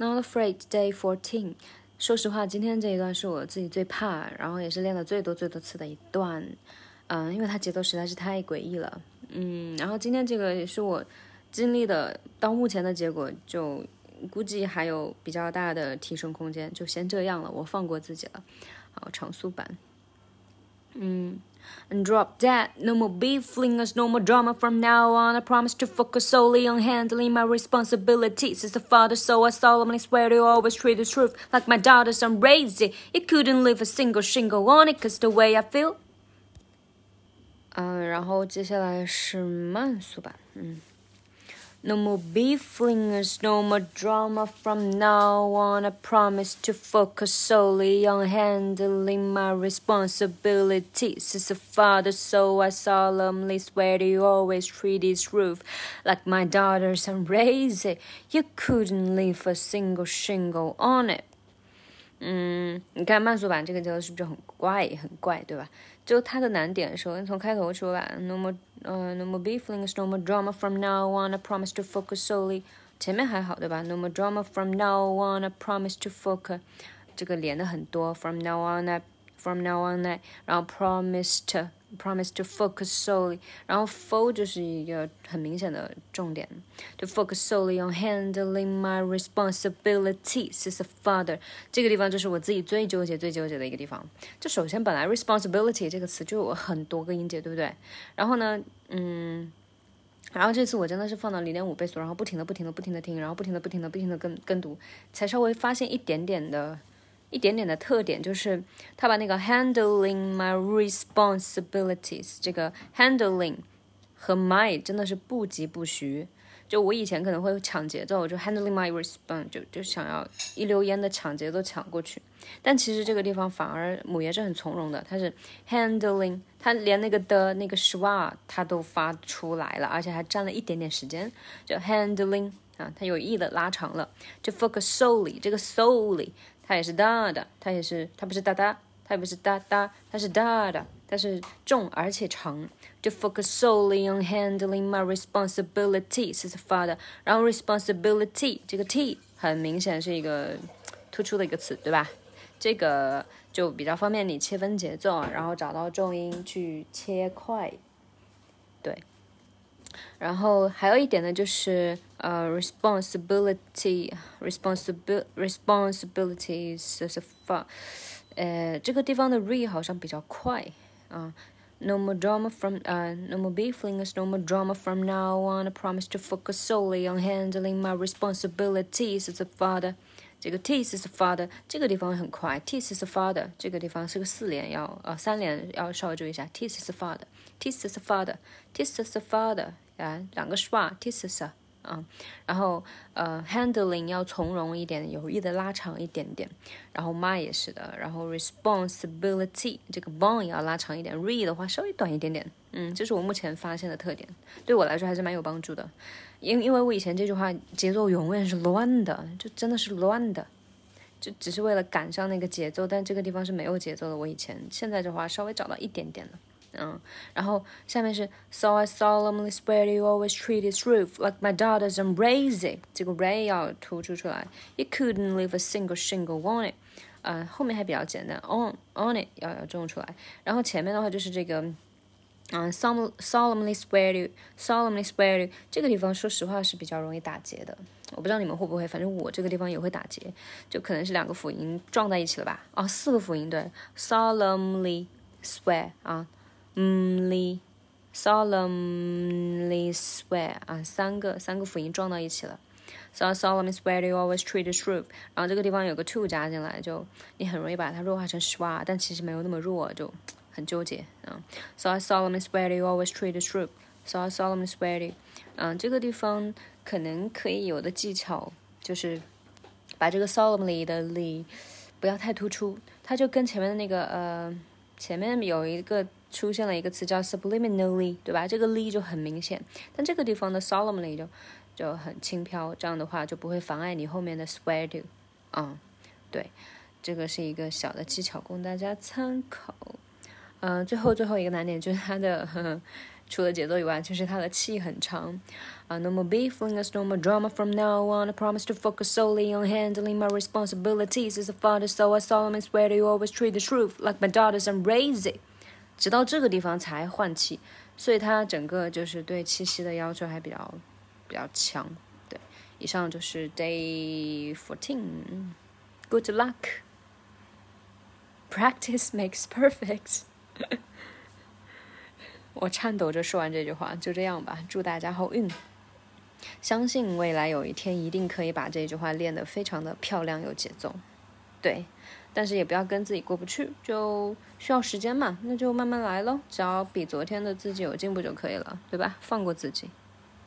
Not afraid, day fourteen。说实话，今天这一段是我自己最怕，然后也是练的最多最多次的一段。嗯，因为它节奏实在是太诡异了。嗯，然后今天这个也是我经历的到目前的结果，就估计还有比较大的提升空间，就先这样了，我放过自己了。好，长速版。嗯。and drop that. No more beef flingers, no more drama from now on. I promise to focus solely on handling my responsibilities as a father, so I solemnly swear to always treat the truth like my daughters. I'm raising. You couldn't leave a single shingle on it, cause the way I feel. 嗯，然后接下来是慢速版，嗯。 no more beef flingers, no more drama from now on. I promise to focus solely on handling my responsibilities as a father, so I solemnly swear to always treat this roof like my daughters and raise it. You couldn't leave a single shingle on it. 嗯，你看慢速版这个节奏是不是很怪，很怪，对吧？就它的难点，首先从开头说吧，no more，呃，no more beeflings，no more drama from now on，I promise to focus solely。前面还好，对吧？no more drama from now on，I promise to focus。这个连的很多，from now on，I From now on，I，然后 promised。promise to focus solely，然后 fo 就是一个很明显的重点，to focus solely on handling my responsibilities as a father。这个地方就是我自己最纠结、最纠结的一个地方。就首先，本来 responsibility 这个词就有很多个音节，对不对？然后呢，嗯，然后这次我真的是放到零点五倍速，然后不停的、不停的、不停的听，然后不停的、不停的、不停的跟跟读，才稍微发现一点点的。一点点的特点就是，他把那个 handling my responsibilities 这个 handling 和 my 真的是不疾不徐。就我以前可能会抢节奏，就 handling my response 就就想要一溜烟的抢节奏抢过去。但其实这个地方反而母爷是很从容的，他是 handling，他连那个的那个 schwa 他都发出来了，而且还占了一点点时间。就 handling 啊，他有意的拉长了。就 focus solely 这个 solely。它也是大的，它也是，它不是哒哒，它也不是哒哒，它是大的，它是重而且长。To focus solely on handling my responsibilities as father，然后 responsibility 这个 t 很明显是一个突出的一个词，对吧？这个就比较方便你切分节奏，然后找到重音去切块，对。然后还有一点呢，就是呃，responsibility，responsibil responsibilities 是发，呃，这个地方的 re 好像比较快啊。No more drama from uh, no more beeflings, no more drama from now on. I promise to focus solely on handling my responsibilities as a father. 这个 teeth is father 这个地方很快，teeth is father 这个地方是个四连，要呃三连要稍微注意一下，teeth is father，teeth is father，teeth is father。 啊，两个 schwa t i s s 啊，然后呃，handling 要从容一点，有意的拉长一点点，然后 my 也是的，然后 responsibility 这个 bone 要拉长一点，re 的话稍微短一点点，嗯，这是我目前发现的特点，对我来说还是蛮有帮助的，因因为我以前这句话节奏永远是乱的，就真的是乱的，就只是为了赶上那个节奏，但这个地方是没有节奏的，我以前现在的话稍微找到一点点了。嗯，然后下面是 So I solemnly swear you always treat this roof like my daughters and raise it。这个 ray 要突出出来，You couldn't leave a single shingle on it。呃，后面还比较简单，on on it 要要重出来，然后前面的话就是这个，嗯，solem solemnly swear you solemnly swear you 这个地方说实话是比较容易打结的，我不知道你们会不会，反正我这个地方也会打结，就可能是两个辅音撞在一起了吧？哦，四个辅音对，solemnly swear 啊。Solemnly solemnly swear 啊，三个三个辅音撞到一起了。So I solemnly swear to always treat the truth。然后这个地方有个 to 加进来，就你很容易把它弱化成 shwa，但其实没有那么弱，就很纠结啊。So I solemnly swear to always treat the truth。So I solemnly swear to，嗯，这个地方可能可以有的技巧就是把这个 solemnly 的 l 不要太突出，它就跟前面的那个呃前面有一个。出现了一个词叫 subliminally，对吧？这个 ly 就很明显，但这个地方的 solemnly 就就很轻飘，这样的话就不会妨碍你后面的 swear to，啊，对，这个是一个小的技巧供大家参考。嗯，最后最后一个难点就是它的 除了节奏以外，就是它的气很长。啊，No more beefing us, no more drama from now on. I promise to focus solely on handling my responsibilities as a father, so I solemnly swear to always treat the truth like my daughters and raise it. 直到这个地方才换气，所以它整个就是对气息的要求还比较比较强。对，以上就是 Day Fourteen. Good luck. Practice makes perfect. 我颤抖着说完这句话，就这样吧。祝大家好运，相信未来有一天一定可以把这句话练得非常的漂亮有节奏。对，但是也不要跟自己过不去，就需要时间嘛，那就慢慢来咯。只要比昨天的自己有进步就可以了，对吧？放过自己。